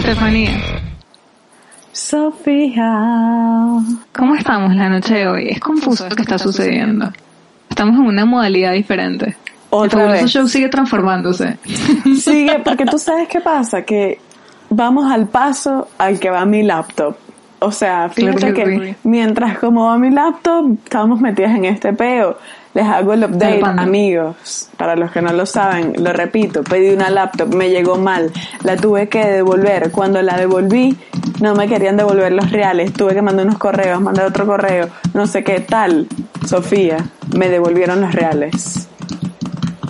cbp.gov/careers. Estefanía, Sofía. ¿cómo estamos la noche de hoy? Es confuso lo que está sucediendo. Estamos en una modalidad diferente. Otra El vez. show sigue transformándose. Sigue, porque tú sabes qué pasa, que vamos al paso al que va mi laptop. O sea, fíjate Claro que mientras como va mi laptop, estamos metidas en este peo. Les hago el update, amigos. Para los que no lo saben, lo repito, pedí una laptop, me llegó mal, la tuve que devolver. Cuando la devolví, no me querían devolver los reales, tuve que mandar unos correos, mandar otro correo, no sé qué tal. Sofía, me devolvieron los reales.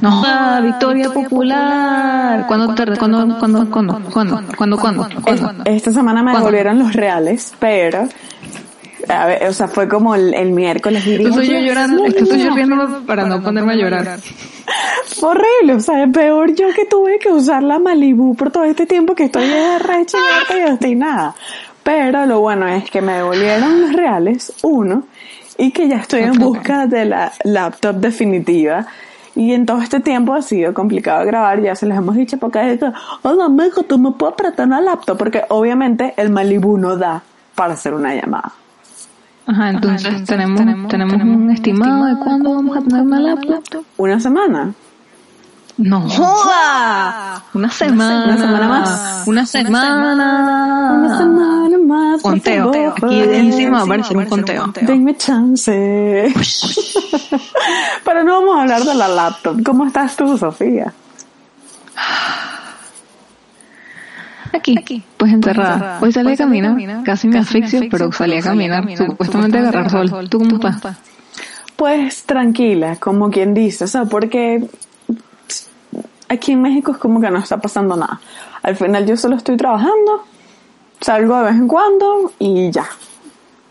No, ah, victoria popular. ¿Cuándo, te- cuándo, cuándo, cuándo, cuándo, cuándo, cuándo, cuándo? Esta semana me devolvieron los reales, pero, a ver, o sea, fue como el, el miércoles. y Estoy yo "Dios llorando, mío". estoy riéndome para no ponerme a llorar. Fue horrible, o sea, es peor yo que tuve que usar la Malibu por todo este tiempo que estoy recha y obstinada. Pero lo bueno es que me devolvieron los reales, uno, y que ya estoy en busca de la laptop definitiva. Y en todo este tiempo ha sido complicado grabar, ya se les hemos dicho porque es que, hola amigo, tú me puedes prestar una laptop, porque obviamente el Malibu no da para hacer una llamada. Ajá, entonces, tenemos, tenemos, un estimado de cuándo vamos a tener una laptop. Una semana. No joda. Una semana. Una semana más. Una semana. Una semana más. Conteo. Aquí encima va a aparecer un conteo. Denme chance. Pero no vamos a hablar de la laptop. ¿Cómo estás tú, Sofía? Aquí, pues encerrada. Hoy salí a caminar, casi me asfixio, pero salí a caminar, supuestamente a agarrar sol. ¿Tú cómo estás? Pues tranquila, como quien dice, o sea, porque aquí en México es como que no está pasando nada. Al final yo solo estoy trabajando, salgo de vez en cuando y ya.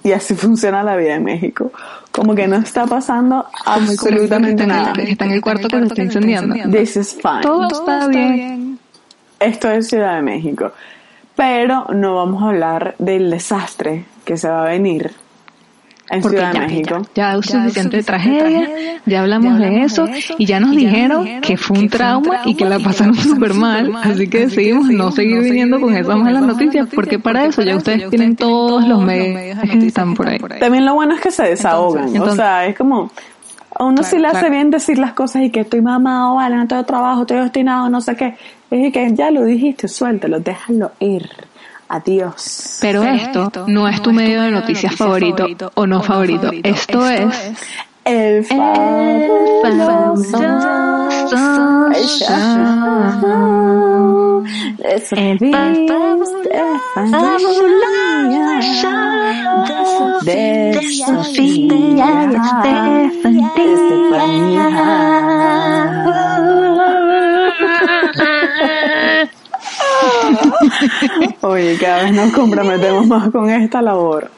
Y así funciona la vida en México. Como que no está pasando absolutamente está, nada. En el, está en el cuarto que se está incendiando. This is fine. Todo está bien. Esto es Ciudad de México. Pero no vamos a hablar del desastre que se va a venir en Porque Ciudad de ya, México. ya hay suficiente tragedia, ya hablamos de eso y ya nos dijeron que fue un trauma y que la pasaron súper mal, así que decidimos no seguir viniendo con esas malas noticias porque para eso ya ustedes tienen todos los medios que están por ahí. También lo bueno es que se desahogan. o Entonces- sea, es como. A uno sí le hace claro. bien decir las cosas y que estoy mamado, vale, no tengo trabajo, estoy obstinado, no sé qué. Es que ya lo dijiste, suéltalo, déjalo ir. Adiós. Pero esto no es tu medio de noticias favorito o no favorito, esto es El de Sofía. De Estefanía. Oye, cada vez nos comprometemos más con esta labor.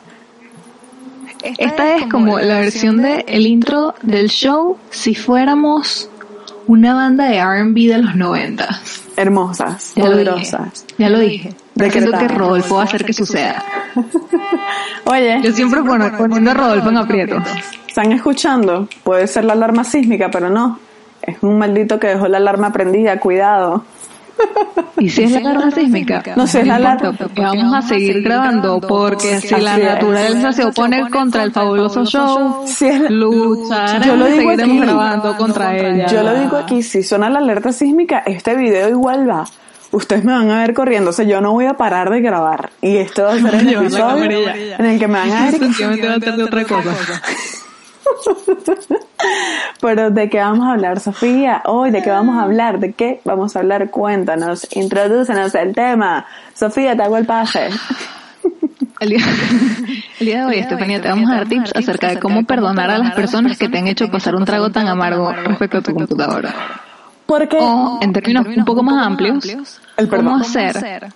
Esta es como la versión de el intro del show si fuéramos una banda de R&B de los 90. Hermosas, Ya lo dije. poderosas. Ya lo dije. Siento que Decretado. Rodolfo va a hacer que suceda. Oye, Yo siempre pon- poniendo a Rodolfo en aprietos. ¿están escuchando? Puede ser la alarma sísmica, pero no. Es un maldito que dejó la alarma prendida, cuidado. Y si es la alarma sísmica, No, es la alarma- vamos a seguir grabando, porque si la naturaleza se opone contra el fabuloso show, lucharemos Yo lo y digo seguiremos grabando contra ella. Yo lo digo aquí, si suena la alerta sísmica, este video igual va. Ustedes me van a ver corriendo, o sea, yo no voy a parar de grabar. Y esto va a ser el episodio en el que me van a ver. Definitivamente va a ser de otra cosa. Pero ¿de qué vamos a hablar, Sofía? Hoy, ¿de qué vamos a hablar? ¿De qué vamos a hablar? Cuéntanos, introdúcenos el tema. Sofía, te hago el pase. El día, el día de hoy, Estefanía, te vamos a dar tips acerca de cómo perdonar a las personas que te han hecho pasar un trago tan amargo respecto a tu computadora. Porque, O, en términos un poco más amplios, el cómo hacer,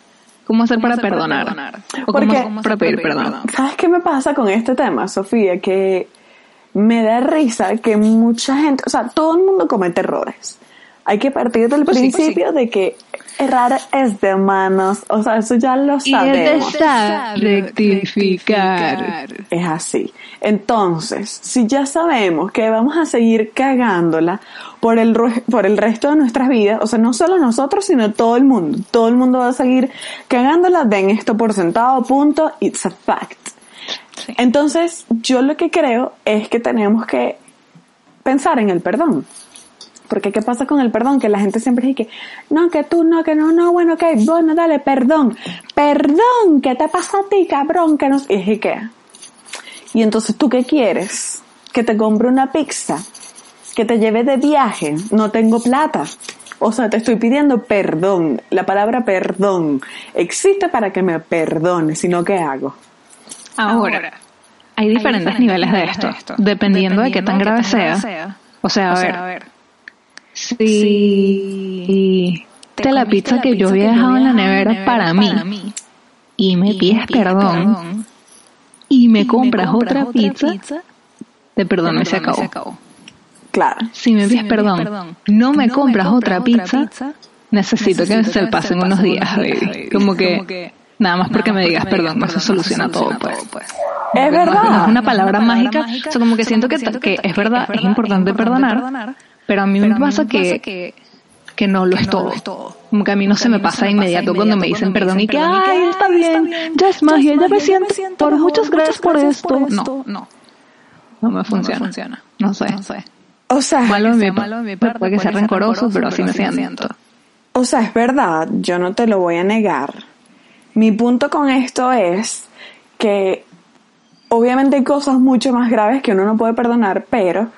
cómo hacer para perdonar, o cómo Porque- hacer para pedir perdón. ¿Sabes qué me pasa con este tema, Sofía? Que me da risa que mucha gente, o sea, todo el mundo comete errores. Hay que partir del Pues sí, pues principio de que errar es de manos, o sea, eso ya lo Y es de sabemos. estar rectificar. Es así. Entonces, si ya sabemos que vamos a seguir cagándola por el, por el resto de nuestras vidas, o sea, no solo nosotros, sino todo el mundo. Todo el mundo va a seguir cagándola, den esto por sentado, punto, it's a fact. Entonces, yo lo que creo es que tenemos que pensar en el perdón. Porque ¿qué pasa con el perdón? Que la gente siempre dice que, no, que tú no, que no, no, bueno, ok, bueno, dale, perdón. Perdón, ¿qué te pasa a ti, cabrón? Que no... Y dije, ¿qué? Y entonces, ¿tú qué quieres? Que te compre una pizza, que te lleve de viaje, no tengo plata. O sea, te estoy pidiendo perdón. La palabra perdón existe para que me perdones, sino ¿qué hago? Ahora, hay diferentes niveles de esto, dependiendo de qué tan grave sea. O sea, a ver, si te la pizza que yo había dejado en la nevera para mí y me pides perdón y me compras otra pizza, te perdono y se acabó. Claro. Si me pides perdón, no me compras otra pizza, necesito que se pasen unos días, baby. Como que nada más porque me digas perdón, no se soluciona todo, pues. Es No verdad. es una palabra mágica, o sea, como que siento que, que es verdad, es importante perdonar, pero a mí me pasa que, que no lo es todo. Como que a mí no se me pasa de inmediato cuando me dicen perdón y que, ay, está bien, ya es magia, ya me siento, por muchas gracias por esto. No, no, no me funciona. No sé. O sea, Malo de mi parte, puede que sea rencoroso, pero así me siento. o sea, es verdad, yo no te lo voy a negar. Mi punto con esto es que obviamente hay cosas mucho más graves que uno no puede perdonar, pero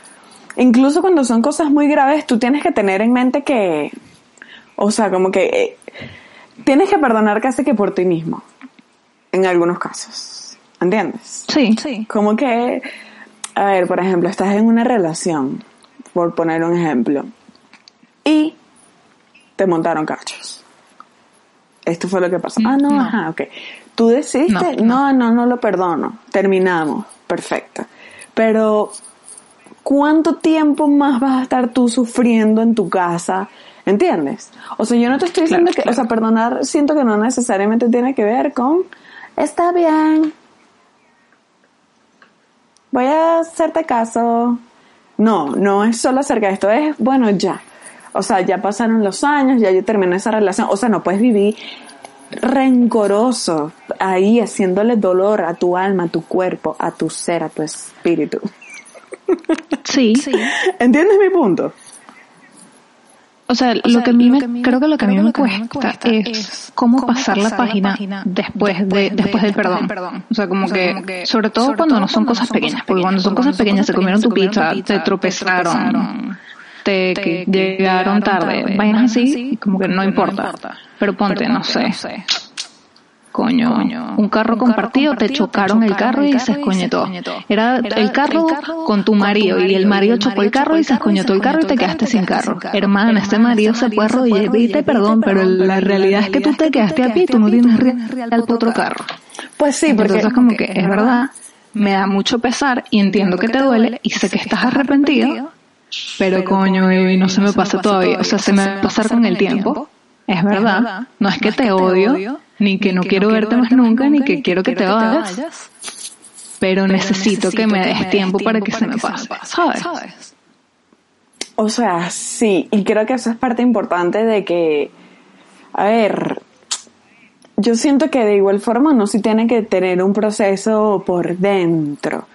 incluso cuando son cosas muy graves, tú tienes que tener en mente que, o sea, como que eh, tienes que perdonar casi que por ti mismo, en algunos casos, ¿entiendes? Sí, Como que, a ver, por ejemplo, estás en una relación, por poner un ejemplo, y te montaron cachos. Esto fue lo que pasó. Ah, no, No. ajá, ok. Tú decidiste, no, no, no, lo perdono. Terminamos. Perfecto. Pero, ¿cuánto tiempo más vas a estar tú sufriendo en tu casa? ¿Entiendes? O sea, yo no te estoy diciendo Claro, que, o sea, perdonar siento que no necesariamente tiene que ver con, está bien, voy a hacerte caso. No, no es solo acerca de esto, es, bueno, ya. O sea, ya pasaron los años, ya yo terminé esa relación. O sea, no puedes vivir rencoroso ahí haciéndole dolor a tu alma, a tu cuerpo, a tu ser, a tu espíritu. sí. ¿Entiendes mi punto? O sea, lo que a mí me, creo que lo que a mí me cuesta es cómo pasar la página después de después del perdón. O sea, como que sobre todo cuando no son cosas pequeñas, porque cuando son cosas pequeñas se comieron tu pizza, te tropezaron, te que llegaron tarde, vainas así, como que no importa. Pero ponte, no sé, coño, un carro compartido, te chocaron el carro y se escoñetó. Era el carro con tu marido y el marido. chocó el carro y se escoñetó el carro y te quedaste sin carro. Hermana, este marido se puede arrodillar y pedirte perdón, pero la realidad es que tú te quedaste a pie y tú no tienes real para otro carro. Pues sí, porque Entonces como que es verdad, me da mucho pesar y entiendo que te duele y sé que estás arrepentido, pero coño, baby, no se me pasa todavía. O sea, se me va a pasar con el tiempo. Es verdad, no es que te odio, ni que no quiero verte más nunca, ni que quiero que te vayas, pero necesito que me des tiempo para que se me pase, ¿sabes? O sea, sí, y creo que eso es parte importante de que, a ver, yo siento que de igual forma uno sí tiene que tener un proceso por dentro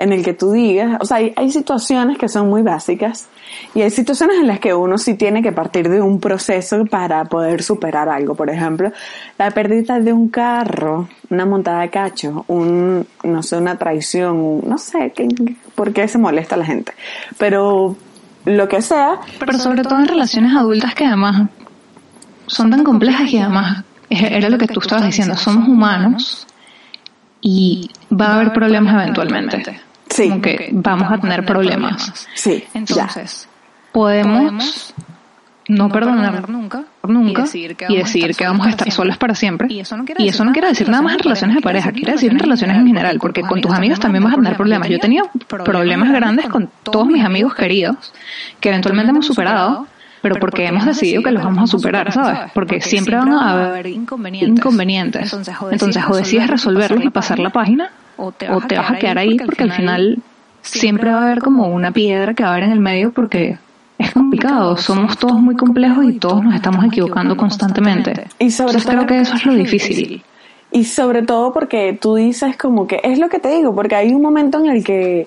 en el que tú digas, o sea, hay, hay situaciones que son muy básicas y hay situaciones en las que uno sí tiene que partir de un proceso para poder superar algo. Por ejemplo, la pérdida de un carro, una montada de cacho, un, no sé, una traición, no sé qué, por qué se molesta la gente. Pero lo que sea, Pero sobre todo en relaciones adultas que además son tan complejas y además era lo que tú estabas diciendo, somos humanos y va a haber problemas eventualmente. Sí. Como que vamos a tener problemas. Sí, ya. Entonces, Podemos no perdonar nunca, nunca y decir que vamos a estar solas para siempre. Y eso no quiere decir nada más en relaciones de pareja, quiere decir en relaciones en general, porque con tus amigos también vas a tener problemas. Yo he tenido problemas grandes con todos mis amigos queridos que eventualmente hemos superado, pero porque hemos decidido que los vamos a superar, ¿sabes? Porque siempre van a haber inconvenientes. Entonces, o decides resolverlos y pasar la página, o te vas a quedar ahí porque al final siempre va a haber como una piedra que va a haber en el medio porque es complicado, somos todos muy complejos y todos nos estamos equivocando constantemente. Y sobre Entonces todo- creo que eso es lo difícil. Y sobre todo porque tú dices como que, es lo que te digo, porque hay un momento en el que,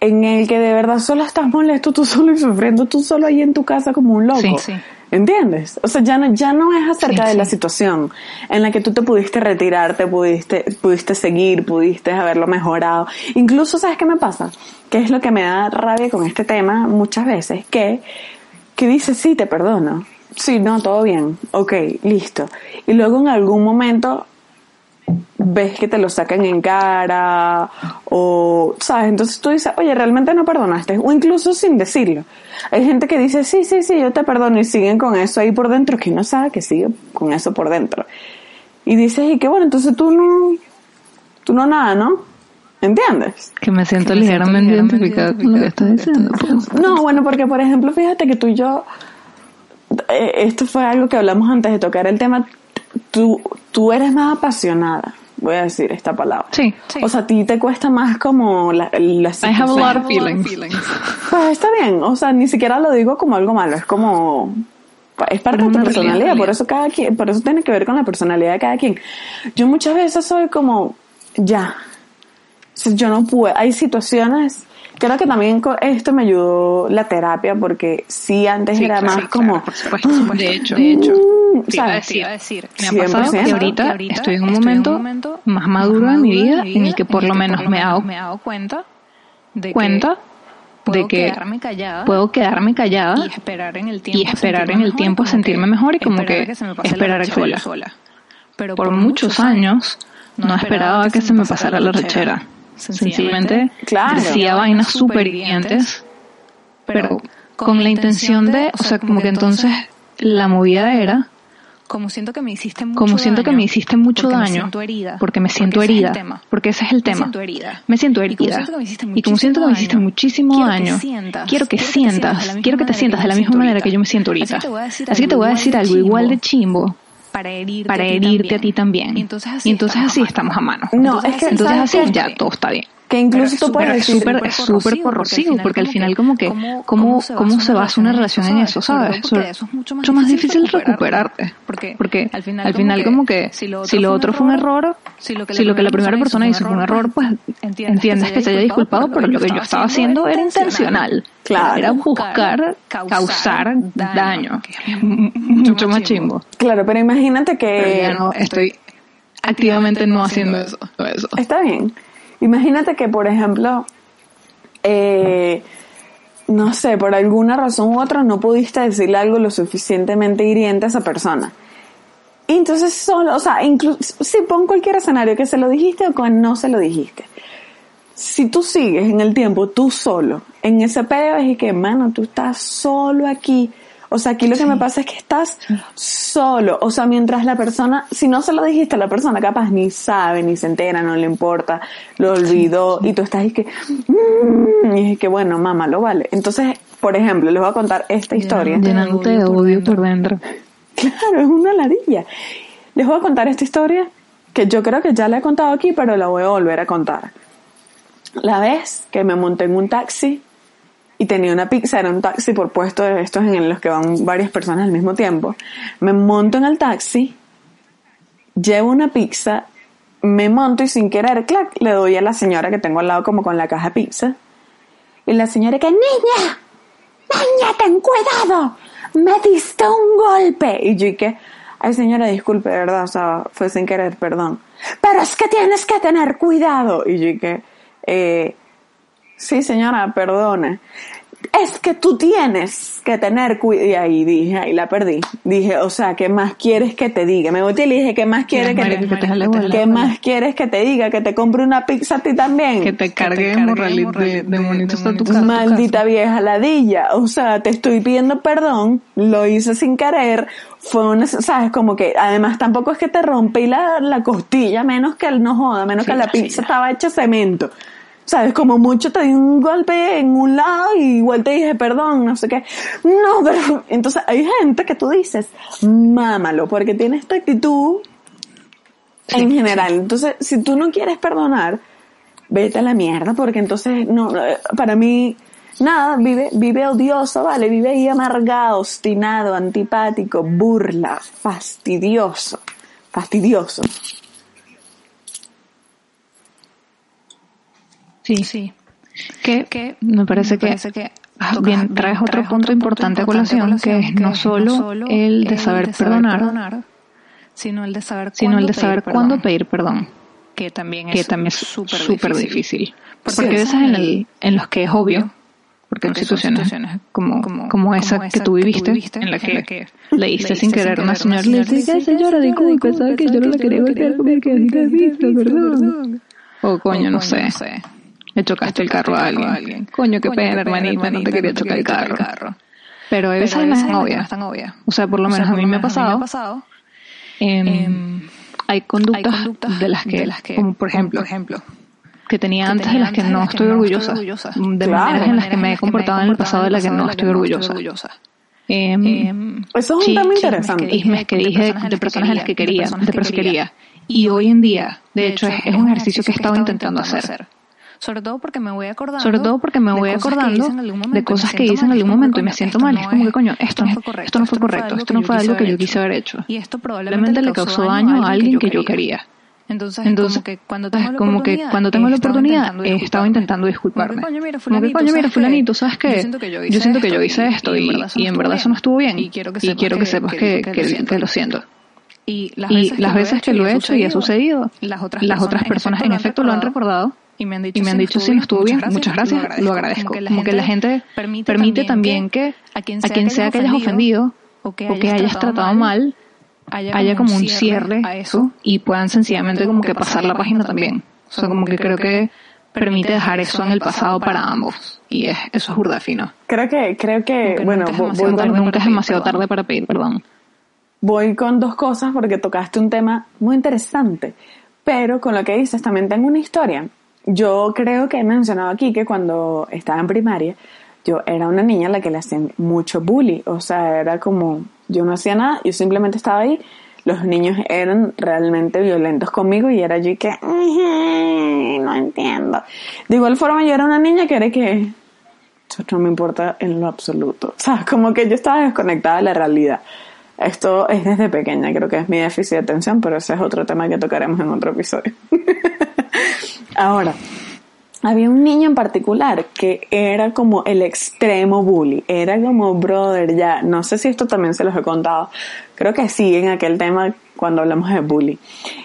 en el que de verdad solo estás molesto tú solo y sufriendo tú solo ahí en tu casa como un loco. Sí, sí. ¿Entiendes? O sea, ya no, ya no es acerca Sí, de la situación en la que tú te pudiste retirar, te pudiste, pudiste seguir, pudiste haberlo mejorado. Incluso, ¿sabes qué me pasa? Que es lo que me da rabia con este tema muchas veces, que, que dices, sí, te perdono. Sí, no, todo bien. Ok, listo. Y luego en algún momento ves que te lo sacan en cara o, ¿sabes? Entonces tú dices, oye, realmente no perdonaste. O incluso sin decirlo. Hay gente que dice, sí, sí, sí, yo te perdono y siguen con eso ahí por dentro, que no sabe que sigue con eso por dentro. Y dices, y que bueno, entonces tú no, tú no nada, ¿no? ¿Entiendes? Que me siento ligeramente identificada con lo que estás diciendo. pues. No, bueno, porque por ejemplo, fíjate que tú y yo, eh, esto fue algo que hablamos antes de tocar el tema, tú, tú eres más apasionada, voy a decir esta palabra. Sí. O sea, a ti te cuesta más como la, la I have a lot of feelings. Pues está bien, o sea, ni siquiera lo digo como algo malo, es como es parte de tu personalidad, realidad. por eso cada quien, por eso tiene que ver con la personalidad de cada quien. Yo muchas veces soy como ya. Yo no puedo, hay situaciones Creo que también con esto me ayudó la terapia porque sí antes Sí, era claro, más sí, como claro, por supuesto, por supuesto. De hecho, de hecho, te iba a decir, Te iba a decir, me ha pasado 100%. que ahorita, estoy en un momento, más maduro en mi vida en el que por lo menos me he dado me he dado cuenta de cuenta que de puedo que quedarme callada puedo quedarme callada y esperar en el tiempo y esperar en el tiempo a sentirme mejor y como que se me pase la esperar a que rechera sola. Pero Por muchos años no esperaba que se me pasara la rechera. Sencillamente Claro. decía vainas súper hirientes, pero con la intención de, o sea, como que entonces la movida era como siento que me hiciste mucho como siento que daño, me hiciste mucho porque me daño, siento herida, porque me siento porque ese es herida, tema. porque ese es el Me tema. siento herida. Me siento herida. que me Y como siento que me hiciste muchísimo daño, daño, quiero que sientas, quiero que que te sientas, de la que misma manera que yo me siento ahorita. Así que te voy a decir que algo igual de chimbo para herirte, para a ti herirte también. a ti también. Y entonces así, Y entonces estamos así a mano. estamos a mano. No, Entonces es que así, Entonces ¿sabes así ya todo está bien. Que incluso tú puedes Pero es decir, súper, es súper corrosivo, porque al final como que, ¿cómo- ¿cómo, cómo cómo se basa una relación en eso, sabes? porque eso es mucho más mucho más difícil recuperarte. Porque al final, como que, si lo otro fue un error, si lo que si lo que la primera persona hizo fue un error, pues entiendes que se haya disculpado, pero lo que yo estaba haciendo era intencional. Claro. Era buscar causar daño, que mucho más chimbo. claro, pero imagínate que ya no estoy activamente no haciendo eso. eso. Está bien. Imagínate que, por ejemplo, eh, no sé, por alguna razón u otra no pudiste decirle algo lo suficientemente hiriente a esa persona. Y entonces solo, o sea, incluso, si pon cualquier escenario que se lo dijiste o que no se lo dijiste. Si tú sigues en el tiempo tú solo, en ese peo es y que, mano, tú estás solo aquí. O sea, aquí lo que me pasa es que estás solo. O sea, mientras la persona, si no se lo dijiste a la persona, capaz ni sabe, ni se entera, no le importa, lo olvidó, y tú estás ahí que, mm, y es que, bueno, mamá, lo vale. Entonces, por ejemplo, les voy a contar esta historia. Llenándote de odio por dentro. Claro, es una ladilla. Les voy a contar esta historia que yo creo que ya la he contado aquí, pero la voy a volver a contar. La vez que me monté en un taxi y tenía una pizza, era un taxi por puesto de estos en los que van varias personas al mismo tiempo. Me monto en el taxi, llevo una pizza, me monto y sin querer, clac, le doy a la señora que tengo al lado como con la caja de pizza. Y la señora que, niña, niña, ten cuidado, me diste un golpe. Y yo que, ay señora, disculpe, de verdad, o sea, fue sin querer, perdón. Pero es que tienes que tener cuidado. Y yo que, eh, sí señora, perdone. es que tú tienes que tener cuidado. Y ahí dije, ahí la perdí. Dije, o sea, ¿qué más quieres que te diga? Me volteé y le dije, ¿qué más quieres que, te, ¿qué más quieres que te diga? Que te compre una pizza a ti también. Que te cargue de, de, monitos a tu casa. Maldita vieja ladilla. O sea, te estoy pidiendo perdón, lo hice sin querer, fue un, sabes, como que además tampoco es que te rompí la, la costilla, menos que el no joda, menos que la pizza estaba hecha cemento. ¿Sabes? Como mucho te di un golpe en un lado y igual te dije perdón, no sé qué. No, pero entonces hay gente que tú dices, mámalo, porque tiene esta actitud en general. Entonces, si tú no quieres perdonar, vete a la mierda, porque entonces, no, para mí, nada, vive, vive odioso, vale, vive ahí amargado, obstinado, antipático, burla, fastidioso, fastidioso. Sí, sí. Que, me parece que, ah, bien, traes otro punto importante a colación, que es no solo el de saber perdonar, sino el de saber cuándo, el de saber pedir, cuándo pedir perdón. Que también es súper difícil. Porque hay veces en, el, en los que es obvio, porque en situaciones, como, como, esa, que tú viviste, en la que, leíste sin querer a una señora le dijiste, señora, disculpe, que yo no la quería golpear porque así te visto, perdón. O coño, no sé. Le chocaste el carro a alguien. Coño, qué pena, hermanita, no te quería chocar el carro. Pero a veces no es tan obvia. O sea, por lo menos a mí me ha pasado. Em, hay conductas de las que, como por ejemplo, que tenía antes de las que no estoy orgullosa. De maneras en las que me he comportado en el pasado de las que no estoy orgullosa. Em, Eso es un tema interesante. Chismes que dije de personas en las que quería, de personas que quería. Y hoy en día, de hecho, es un ejercicio que he estado intentando hacer sobre todo porque me voy acordando, sobre todo porque me voy acordando de cosas que hice en algún momento y me siento mal. Es como que, coño, esto no, fue correcto, esto no fue correcto, esto no fue algo que yo quise haber hecho. Y esto probablemente le causó daño a alguien que yo quería. Entonces, como que cuando tengo, la, como que cuando tengo la oportunidad, he estado intentando disculparme. Como que, coño, mira, fulanito, coño, mira, fulanito ¿sabes qué? Yo siento que yo hice, yo siento que yo hice esto y, y, en verdad eso no estuvo bien. Y quiero que sepas, que, que, lo siento. Y las veces, que lo he hecho y ha sucedido, las otras personas en efecto lo han recordado y me han dicho, y me han dicho sí, estuvo bien, muchas gracias, lo agradezco. Como que la, gente, permite, también que a quien sea, que, hayas ofendido o que hayas, tratado mal, haya, como un cierre a eso y puedan sencillamente como que pasar la página también. O sea, como que creo que permite dejar eso en el pasado para ambos. Y es, eso es burda fino. Creo que, creo que, bueno, nunca es demasiado tarde para pedir perdón. Voy con dos cosas porque tocaste un tema muy interesante. Pero con lo que dices también tengo una historia yo creo que he mencionado aquí que cuando estaba en primaria, yo era una niña a la que le hacían mucho bullying. O sea, era como, yo no hacía nada, yo simplemente estaba ahí. Los niños eran realmente violentos conmigo y era yo que, no entiendo. De igual forma, yo era una niña que era que, no me importa en lo absoluto. O sea, como que yo estaba desconectada de la realidad. Esto es desde pequeña, creo que es mi déficit de atención, pero ese es otro tema que tocaremos en otro episodio. Ahora, había un niño en particular que era como el extremo bully, era como brother ya, no sé si esto también se los he contado, creo que sí en aquel tema cuando hablamos de bully.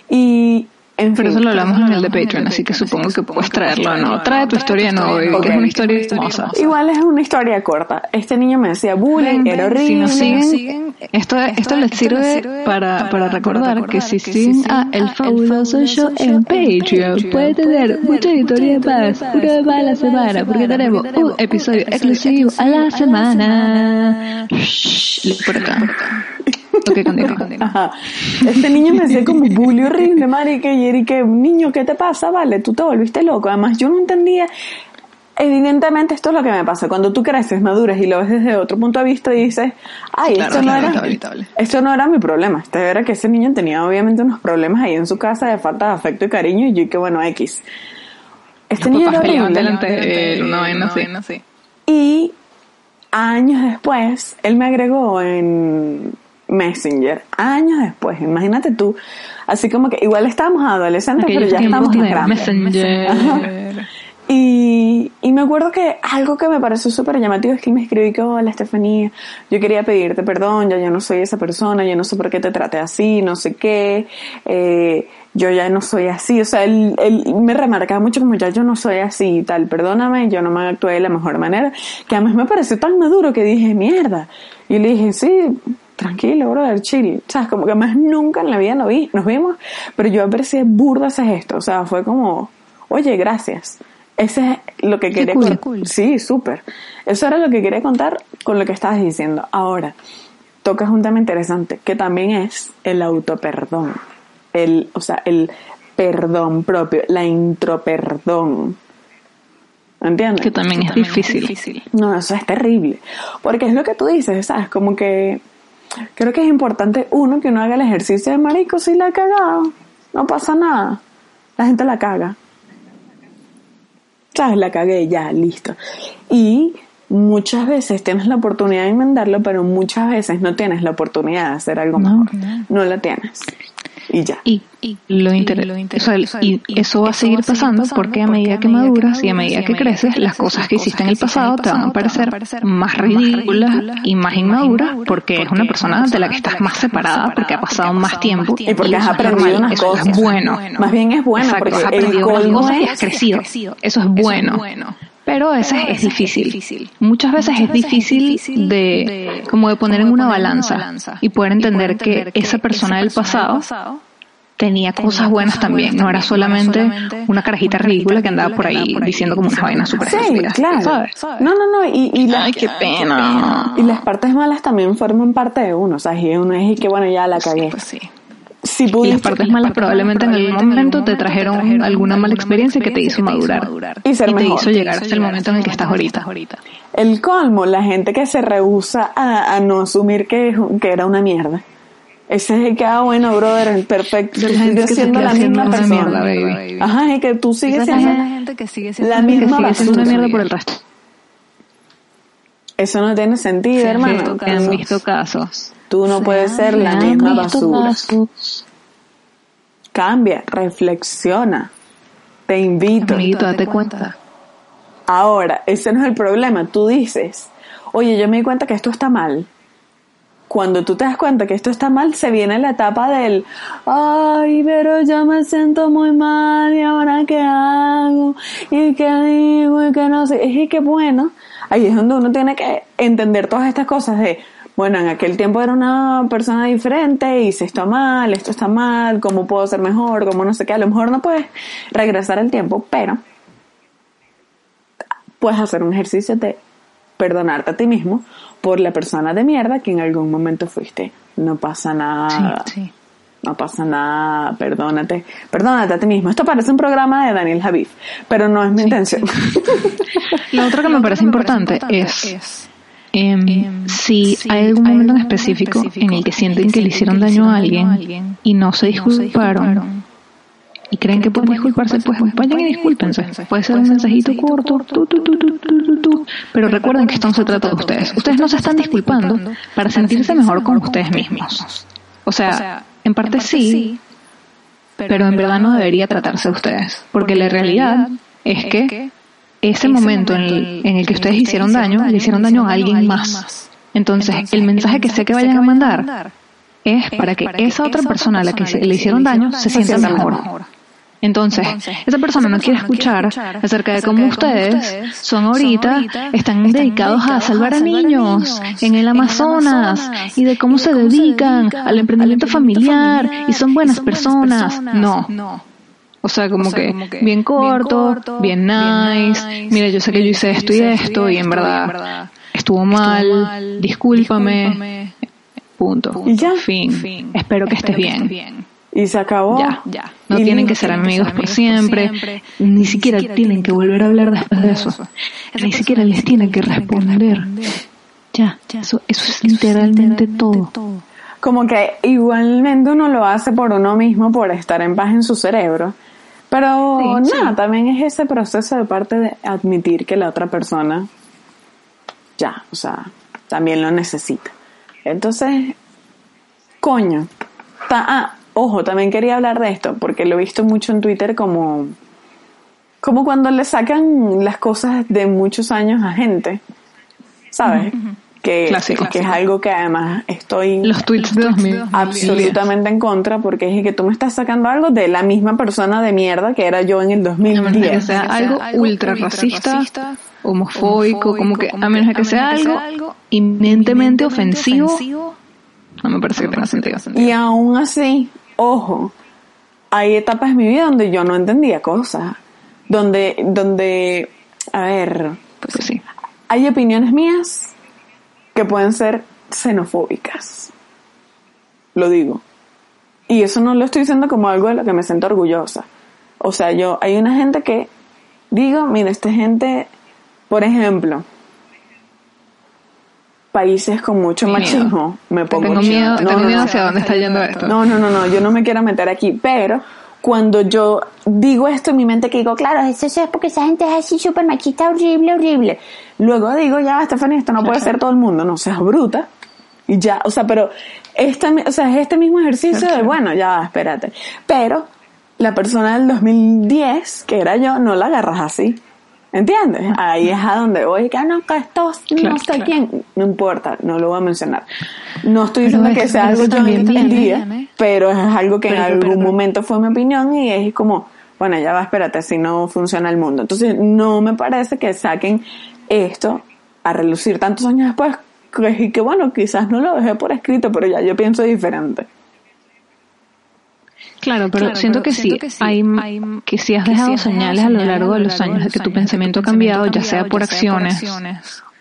Y Pero eso lo hablamos en el de Patreon, así que supongo que puedes traerlo, ¿no? Trae tu historia no, que es una historia hermosa. Igual es una historia corta. Este niño me decía bullying, era horrible. Si nos siguen, esto, esto les sirve para, para recordar que si siguen a El Fabuloso Show en Patreon, puede tener mucha historia más, una vez a la semana, porque tenemos un episodio exclusivo a la semana. Shh, por acá. Este niño me decía como bully horrible, marica, y Erika, niño, ¿qué te pasa? Vale, tú te volviste loco. Además, yo no entendía, evidentemente esto es lo que me pasa. Cuando tú creces, maduras y lo ves desde otro punto de vista y dices, ay, esto, no era, esto no era mi problema. Esto era que ese niño tenía obviamente unos problemas ahí en su casa de falta de afecto y cariño y yo que bueno, X. Este niño era horrible. Y años después, él me agregó en Messenger, años después, imagínate tú, así como que igual estábamos adolescentes, pero ya estamos grandes. Messenger. Y, y me acuerdo que algo que me pareció súper llamativo es que me escribí que, hola Estefanía, yo quería pedirte perdón, ya yo no soy esa persona, yo no sé por qué te traté así, no sé qué, eh, yo ya no soy así, o sea, él, él me remarcaba mucho como ya yo no soy así y tal, perdóname, yo no me actué de la mejor manera, que además me pareció tan maduro que dije, mierda, y le dije, sí, tranquilo, brother, chill. O sea, como que más nunca en la vida nos, vi, nos vimos, pero yo aprecié burda ese gesto. O sea, fue como, oye, gracias. Ese es lo que quería contar. Sí, súper. Eso era lo que quería contar con lo que estabas diciendo. Ahora, tocas un tema interesante, que también es el autoperdón. El, o sea, el perdón propio, la introperdón. ¿Entiendes? Que también es difícil. No, eso es terrible. Porque es lo que tú dices, ¿sabes? Como que creo que es importante, uno, que uno haga el ejercicio de marico, si la ha cagado, no pasa nada. La gente la caga. ¿Sabes? La cagué, ya, listo. Y muchas veces tienes la oportunidad de enmendarlo, pero muchas veces no tienes la oportunidad de hacer algo mejor. No la tienes y ya. Y, lo, y eso va a seguir pasando porque a medida que maduras y a medida que creces, las cosas que hiciste en el pasado te van a parecer más ridículas y más inmaduras porque es una persona de la que estás más separada porque ha pasado más tiempo y porque has aprendido unas cosas. Es bueno. Más bien es bueno porque has aprendido cosas y has crecido. Eso es bueno. Pero eso es, difícil. Muchas veces es difícil de, como de poner en una balanza y poder entender que esa persona del pasado tenía cosas buenas también, no era solamente una carajita ridícula que andaba por ahí diciendo como una vaina súper Sí, claro. No, no, no, y, y Ay, qué pena. Y las partes malas también forman parte de uno, o sea, y uno es y que bueno, ya la cagué. Pues sí y las partes malas probablemente en algún momento te trajeron alguna mala experiencia que te hizo madurar y, ser te hizo llegar hasta el momento en el que estás ahorita. El colmo, la gente que se rehúsa a, no asumir que, que era una mierda. Ese es el que, ah, bueno, brother, perfecto. Sigues siendo la misma persona. Ajá, es que tú sigues siendo la, gente que sigue siendo la misma persona. mierda por el resto. Eso no tiene sentido, hermano. Han visto casos. Tú no puedes ser la misma basura. Cambia, reflexiona. Te invito. Amiguito, date cuenta. Ahora, ese no es el problema. Tú dices, oye, yo me di cuenta que esto está mal. Cuando tú te das cuenta que esto está mal, se viene la etapa del, ay, pero yo me siento muy mal y ahora qué hago y qué digo y qué no sé. Y que bueno, ahí es donde uno tiene que entender todas estas cosas de, bueno, en aquel tiempo era una persona diferente, hice esto mal, esto está mal, cómo puedo ser mejor, cómo no sé qué, a lo mejor no puedes regresar el tiempo, pero puedes hacer un ejercicio de perdonarte a ti mismo por la persona de mierda que en algún momento fuiste. No pasa nada. Sí, No pasa nada, perdónate, perdónate a ti mismo. Esto parece un programa de Daniel Javif, pero no es mi intención. Lo otro que me parece importante es em, si hay algún momento en específico en el que sienten que le hicieron daño a alguien y no se disculparon. y creen que pueden disculparse, pues vayan y discúlpense. Puede ser un mensajito corto, pero recuerden que esto no se trata de ustedes. Ustedes. No se están disculpando para sentirse mejor con ustedes mismos. O sea, en parte sí, pero en verdad no debería tratarse de ustedes, porque la realidad es que ese, momento, en, el, que ustedes hicieron daño, le hicieron daño a alguien más. Entonces, el mensaje que sé que vayan a mandar es para que esa otra persona a la que le hicieron daño se sienta mejor. Entonces, esa persona no quiere escuchar acerca de cómo ustedes son ahorita, están dedicados a salvar a niños en el Amazonas y de cómo se dedican al emprendimiento familiar y son buenas personas. No. O sea, como, que, bien corto, bien, nice. Mira, yo sé que yo hice esto y esto y en verdad estuvo mal, discúlpame. Punto. Y ya. Fin. Espero que estés bien. Y se acabó. Ya, ya. No tienen que ser amigos por siempre. Ni siquiera tienen que volver a hablar después de eso. Ni siquiera les tienen que responder. Ya, eso, eso es literalmente todo. Como que igualmente uno lo hace por uno mismo, por estar en paz en su cerebro. Pero nada, también es ese proceso de parte de admitir que la otra persona ya, o sea, también lo necesita. Entonces, coño. ah, ojo, también quería hablar de esto porque lo he visto mucho en Twitter como como cuando le sacan las cosas de muchos años a gente, ¿sabes? Que, Clásico. que es algo que además estoy Los tweets de 2000. absolutamente en contra porque es que tú me estás sacando algo de la misma persona de mierda que era yo en el A menos de que 2010. sea algo ultra racista, homofóbico, como que a menos de que sea algo inminentemente ofensivo, no me parece que tenga sentido. Y aún así, ojo, hay etapas en mi vida donde yo no entendía cosas, donde, donde, a ver, Pues sí. hay opiniones mías que pueden ser xenofóbicas. Lo digo. Y eso no lo estoy diciendo como algo de lo que me siento orgullosa. O sea, yo, hay una gente que digo, mira, esta gente, por ejemplo, países con mucho machismo, me pongo Tengo miedo, No, tengo no, miedo no. hacia dónde está yendo esto. No, no, no, no, yo no me quiero meter aquí, pero cuando yo digo esto en mi mente que digo, claro, eso es porque esa gente es así súper machista, horrible, horrible. Luego digo, ya, Stephanie, esto no puede ser todo el mundo, no seas bruta. Y ya, o sea, pero esta, o sea, es este mismo ejercicio de, bueno, ya, espérate. Pero la persona del 2010, que era yo, no la agarras así. ¿Entiendes? Ahí es a donde voy, que "Ah, no, que esto no sé claro. quién. No importa, no lo voy a mencionar. No estoy diciendo que sea algo yo también en el viene, día, viene. pero es algo que en algún pero- momento fue mi opinión y es como, bueno, ya va, espérate, así no funciona el mundo. Entonces, no me parece que saquen esto a relucir tantos años después, que, y que bueno, quizás no lo dejé por escrito, pero ya yo pienso diferente. Claro, pero Claro, siento pero que siento sí, que sí, hay, que sí has que dejado has señales a lo largo de los años de que tu pensamiento ha cambiado, ya sea por acciones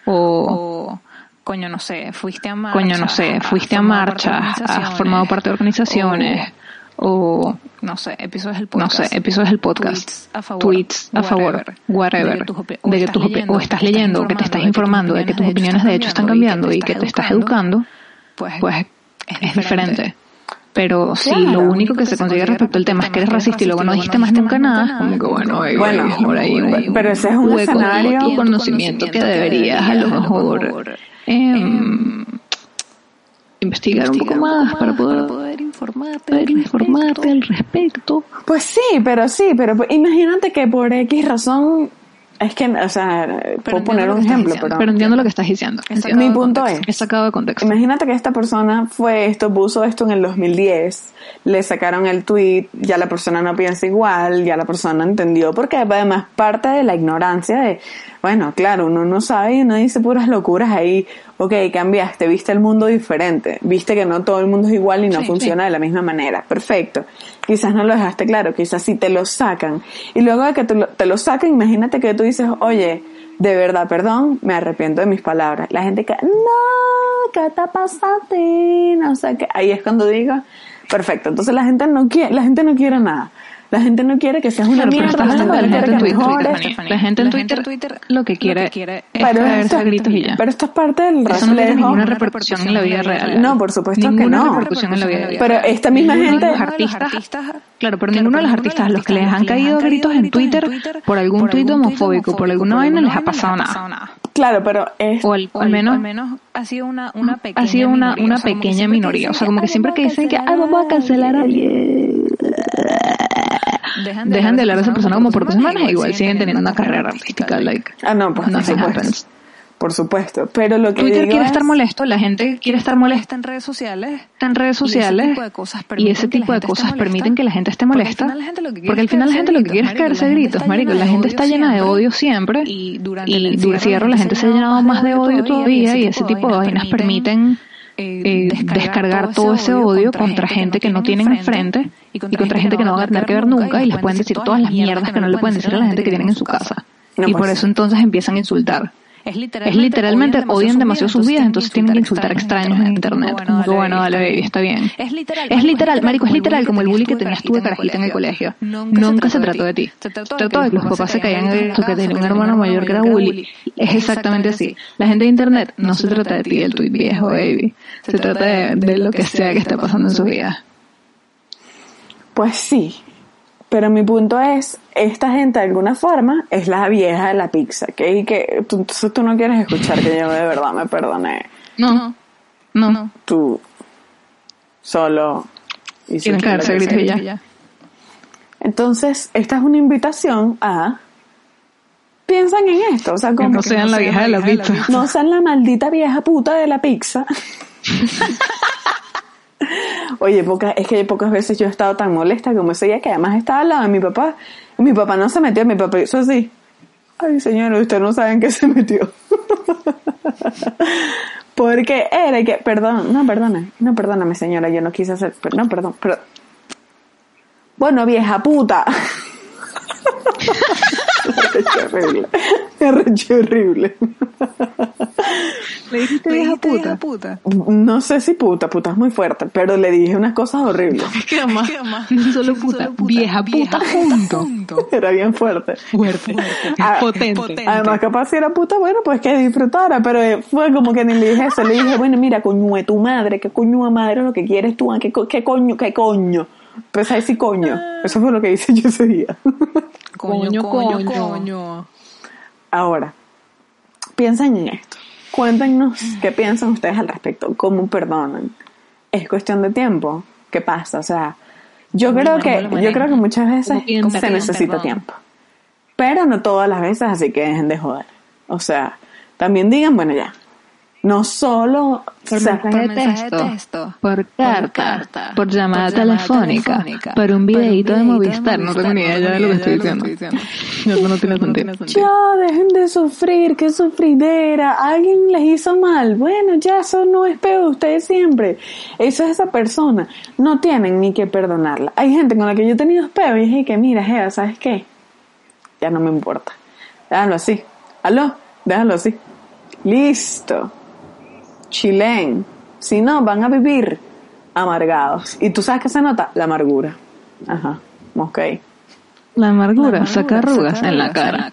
o, o coño no sé, fuiste a marcha, coño, no sé, has fuiste a formado parte de marchas, has organizaciones, formado parte de organizaciones o, no sé, episodios del no podcast, sé, episodios del podcast, tweets a favor, tweets a favor, whatever, de que tus o estás leyendo, o que te estás informando, de que tus opiniones de hecho están cambiando y que te estás educando, pues, pues es diferente. Pero si Claro. lo único que se consigue respecto al tema es que eres racista y luego no dijiste más nunca nada, como que bueno, hay- Bueno, hay por ahí un pero ese es un hueco escenario- en tu conocimiento que deberías a lo mejor em, investigar un poco más para poder informarte, poder informarte al respecto. Pues sí, pero sí, pero imagínate que por X razón, es que, o sea, puedo entiendo poner un ejemplo, diciendo. pero, Pero entiendo lo que estás diciendo. Mi punto es, Es sacado de contexto. Imagínate que esta persona fue esto, puso esto en el 2010, le sacaron el tweet, ya la persona no piensa igual, ya la persona entendió, porque además parte de la ignorancia de, bueno, claro, uno no sabe y uno dice puras locuras ahí, ok, cambiaste, viste el mundo diferente, viste que no todo el mundo es igual y no Sí, funciona de la misma manera, perfecto. Quizás no lo dejaste claro, quizás sí te lo sacan. Y luego de que te lo, te lo sacan, imagínate que tú dices, oye, de verdad, perdón, me arrepiento de mis palabras. La gente que, no, ¿qué te pasa a ti? No sé qué. Ahí es cuando digo, perfecto. Entonces la gente no quiere, la gente no quiere nada. La gente no quiere que seas una mierda, la la gente en Twitter. La gente en Twitter lo que quiere es a gritos y ya. pero esto es parte del Eso no tiene reflejo. ninguna repercusión en la vida real. No, por supuesto que Ninguna no. repercusión en la vida real. Pero esta misma Ninguno de gente, los artistas, claro, pero ninguno de los artistas a los que les han caído gritos en Twitter por algún tuit homofóbico, por alguna vaina les ha pasado nada. claro, pero es, O al, menos ha sido una, una pequeña ha sido una, minoría, una o sea, como que pequeña siempre minoría. O sea, dicen como que siempre que dicen que "Ay, vamos a cancelar a alguien, dejan de hablar de esa persona como por dos semanas e igual siguen teniendo una carrera artística. Like, ah, no, pues por supuesto. happens. Por supuesto. Pero lo que Twitter digo quiere es- estar molesto, la gente quiere estar molesta está en redes sociales en redes sociales y ese tipo de cosas permiten que la gente esté molesta porque al final la gente lo que quiere es caerse a gritos, marico, la gente está llena de odio siempre y durante y el la gente se ha llenado más de odio todavía y ese tipo de vainas permiten eh, descargar todo ese odio contra gente que no tienen enfrente y contra gente que no van a tener que ver nunca y les pueden decir todas las mierdas que no le pueden decir a la gente que tienen en su casa. Y por eso entonces empiezan a insultar. Es Es literalmente odian demasiado sus vidas, entonces tienen que insultar extraños en internet. Como que, bueno, dale, baby, está bien. Es literal, Es literal, marico, es literal como el bully que tenías tú de carajita en el colegio. Nunca se trató de ti. Se trató de que los papás se caían en esto, que tenía un hermano mayor que era bully. Es exactamente así. La gente de internet no se trata de ti, del tuit viejo, baby. Se trata de, de lo que sea que esté pasando en su vida. Pues sí. Pero mi punto es, esta gente de alguna forma es la vieja de la pizza, ¿ok? Y que tú, entonces tú no quieres escuchar que yo de verdad me perdoné. No, no. Tú solo hiciste Quieren caerse que y querías. ya. Entonces, esta es una invitación a piensan en esto, o sea, como no sean la vieja de la pizza. no sean la maldita vieja puta de la pizza. Oye, poca, es que pocas veces yo he estado tan molesta como ese día que además estaba al lado de mi papá. Mi papá no se metió, mi papá hizo así. Ay, señora, usted no sabe en qué se metió. Porque era que, perdón, no, perdona, no, perdóname, señora, yo no quise hacer, no, perdón, perdón. Bueno, vieja puta. Me horrible. Me arreché horrible. ¿Le dijiste vieja puta? puta? No sé si puta, puta es muy fuerte, pero le dije unas cosas horribles. Además, no solo puta, vieja puta junto. Era bien fuerte. Fuerte. Ah, potente. Además, capaz si era puta, bueno, pues que disfrutara, pero fue como que ni le dije eso. Le dije, bueno, mira, coño de tu madre, qué coño de madre lo que quieres tú, qué, qué coño, qué coño. Pues ahí sí coño. Eso fue lo que hice yo ese día. Coño, coño, coño. Ahora, piensen en esto. Cuéntenos qué piensan ustedes al respecto. ¿Cómo perdonan? ¿Es cuestión de tiempo? ¿Qué pasa? O sea, yo creo que, yo creo que muchas veces se necesita tiempo. Pero no todas las veces, así que dejen de joder. O sea, también digan, bueno, ya, no solo por, mensaje, de texto, por, carta, por llamada, telefónica, por un videito de Movistar, no tengo ni idea de lo que estoy diciendo. No, no tiene sentido. Ya, dejen de sufrir, qué sufridera, alguien les hizo mal, bueno, ya eso no es peor, ustedes siempre. Eso es esa persona, no tienen ni que perdonarla. Hay gente con la que yo he tenido peo y dije que mira, Jeva, ¿sabes qué? Ya no me importa. Déjalo así. ¿Aló? Déjalo así. Listo chilen. Si no, van a vivir amargados. ¿Y tú sabes qué se nota? La amargura. Ajá, ok. La amargura, saca arrugas en la cara.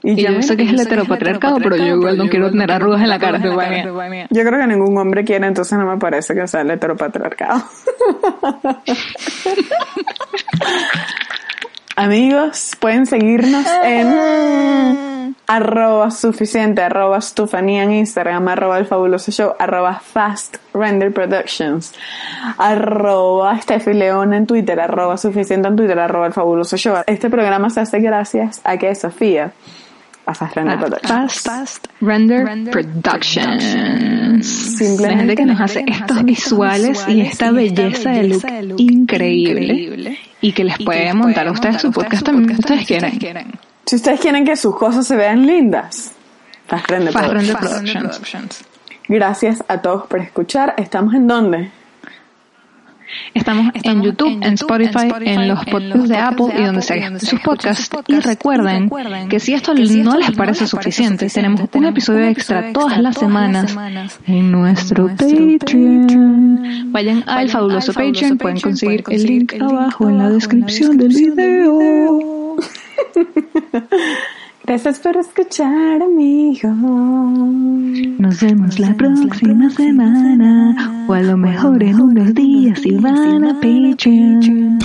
Y, yo sé que es el heteropatriarcado, pero yo igual no quiero tener arrugas en la cara. Yo creo que ningún hombre quiere, entonces no me parece que sea el heteropatriarcado. Amigos, pueden seguirnos en arroba suficiente, arroba Stufania en Instagram, arroba el fabuloso show, arroba fast render productions, arroba Steffi León en Twitter, arroba suficiente en Twitter, arroba el fabuloso show. Este programa se hace gracias a que Sofía a Fast Render Productions. Fast, Render, Productions. Simplemente que nos hace estos visuales y esta belleza de look increíble y que les puede montar a ustedes su podcast también si ustedes quieren. Si ustedes quieren que sus cosas se vean lindas, Fast Render, Productions. Gracias a todos por escuchar. ¿Estamos en dónde? Estamos, en, YouTube, en Spotify, en los podcasts de Apple y donde sea sus podcasts. Y recuerden que si esto no les parece suficiente, tenemos un episodio extra todas las semanas en nuestro Patreon. Vayan al fabuloso Patreon, pueden conseguir el link abajo en la descripción del video. Gracias por escuchar, amigos. Nos vemos la próxima semana o a lo mejor en unos días si van a Patreon.